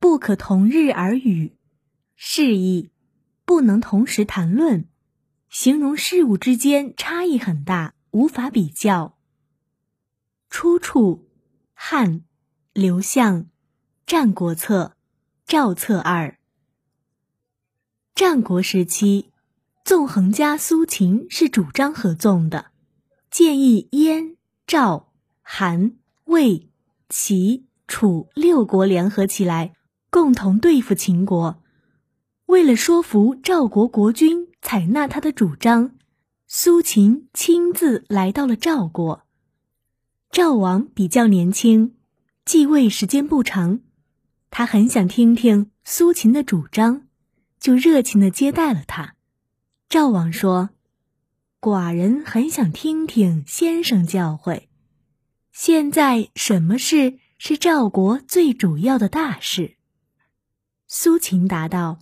不可同日而语，示意。不能同时谈论，形容事物之间差异很大，无法比较。出处：汉。刘向《战国策》赵策二。战国时期，纵横家苏秦是主张合纵的，建议燕、赵、韩、魏、齐、楚六国联合起来，共同对付秦国。为了说服赵国国君采纳他的主张，苏秦亲自来到了赵国。赵王比较年轻，继位时间不长，他很想听听苏秦的主张，就热情的接待了他。赵王说：“寡人很想听听先生教诲。现在什么事是赵国最主要的大事？”苏秦答道：“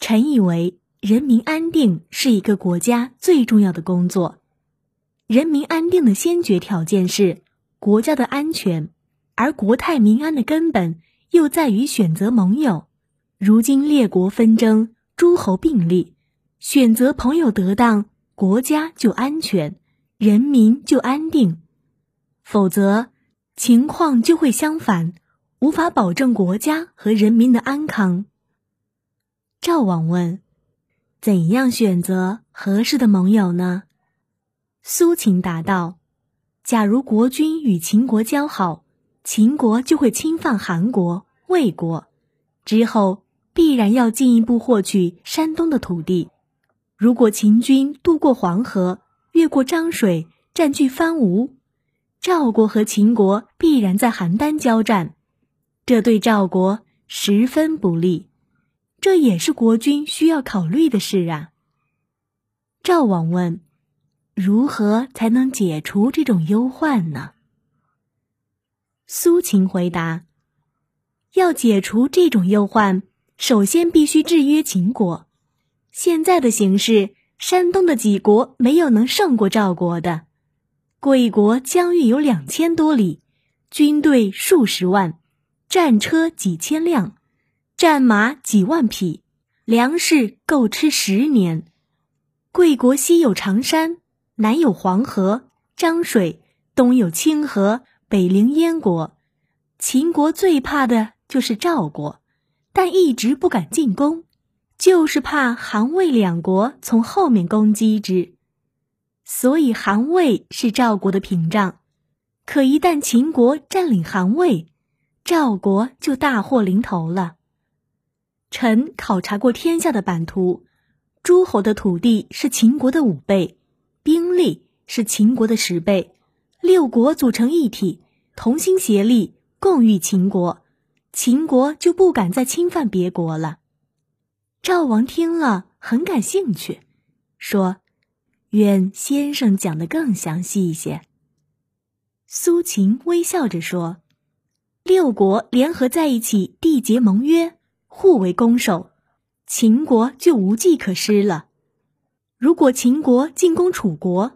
臣以为人民安定是一个国家最重要的工作。”人民安定的先决条件是国家的安全，而国泰民安的根本又在于选择盟友。如今列国纷争，诸侯并立，选择朋友得当，国家就安全，人民就安定；否则，情况就会相反，无法保证国家和人民的安康。赵王问：“怎样选择合适的盟友呢？”苏秦答道：“假如国君与秦国交好，秦国就会侵犯韩国、魏国，之后必然要进一步获取山东的土地。如果秦军渡过黄河，越过漳水，占据番吴，赵国和秦国必然在邯郸交战，这对赵国十分不利。这也是国君需要考虑的事啊。”赵王问。如何才能解除这种忧患呢？苏秦回答：“要解除这种忧患，首先必须制约秦国。现在的形势，山东的几国没有能胜过赵国的。贵国疆域有两千多里，军队数十万，战车几千辆，战马几万匹，粮食够吃十年。贵国西有长山。”南有黄河、漳水，东有清河，北临燕国。秦国最怕的就是赵国，但一直不敢进攻，就是怕韩魏两国从后面攻击之。所以韩魏是赵国的屏障。可一旦秦国占领韩魏，赵国就大祸临头了。臣考察过天下的版图，诸侯的土地是秦国的五倍。兵力是秦国的十倍，六国组成一体，同心协力，共御秦国，秦国就不敢再侵犯别国了。赵王听了很感兴趣，说：“愿先生讲的更详细一些。”苏秦微笑着说：“六国联合在一起缔结盟约，互为攻守，秦国就无计可施了。”如果秦国进攻楚国，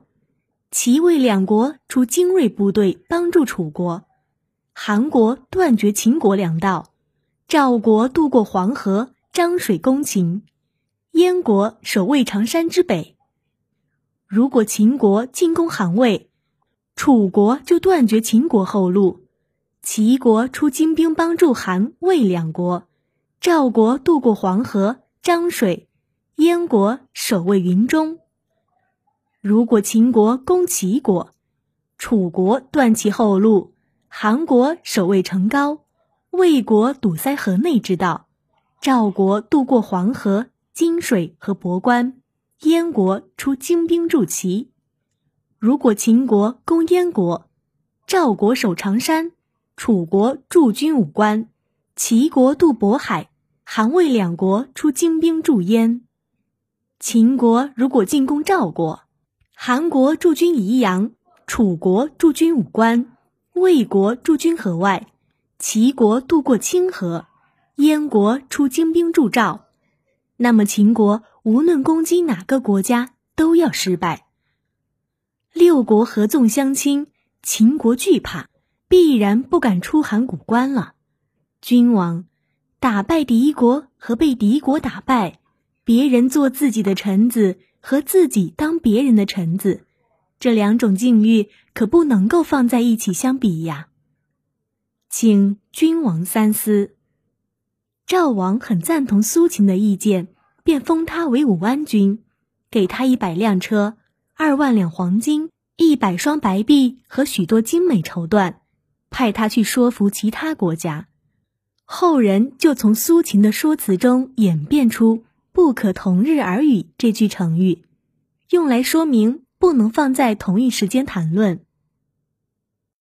齐魏两国出精锐部队帮助楚国，韩国断绝秦国粮道，赵国渡过黄河、漳水攻秦，燕国守卫长山之北。如果秦国进攻韩魏，楚国就断绝秦国后路，齐国出精兵帮助韩魏两国，赵国渡过黄河、漳水。燕国守卫云中。如果秦国攻齐国，楚国断其后路；韩国守卫成皋，魏国堵塞河内之道；赵国渡过黄河、金水和博关，燕国出精兵助齐。如果秦国攻燕国，赵国守长山，楚国驻军武关，齐国渡渤海，韩魏两国出精兵助燕。秦国如果进攻赵国，韩国驻军宜阳，楚国驻军武关，魏国驻军河外，齐国渡过清河，燕国出精兵助赵，那么秦国无论攻击哪个国家都要失败。六国合纵相亲，秦国惧怕，必然不敢出函谷关了。君王打败敌国和被敌国打败，别人做自己的臣子和自己当别人的臣子，这两种境遇可不能够放在一起相比呀。请君王三思。赵王很赞同苏秦的意见，便封他为武安君，给他一百辆车、二万两黄金、一百双白璧和许多精美绸缎，派他去说服其他国家。后人就从苏秦的说辞中演变出“不可同日而语”这句成语，用来说明不能放在同一时间谈论。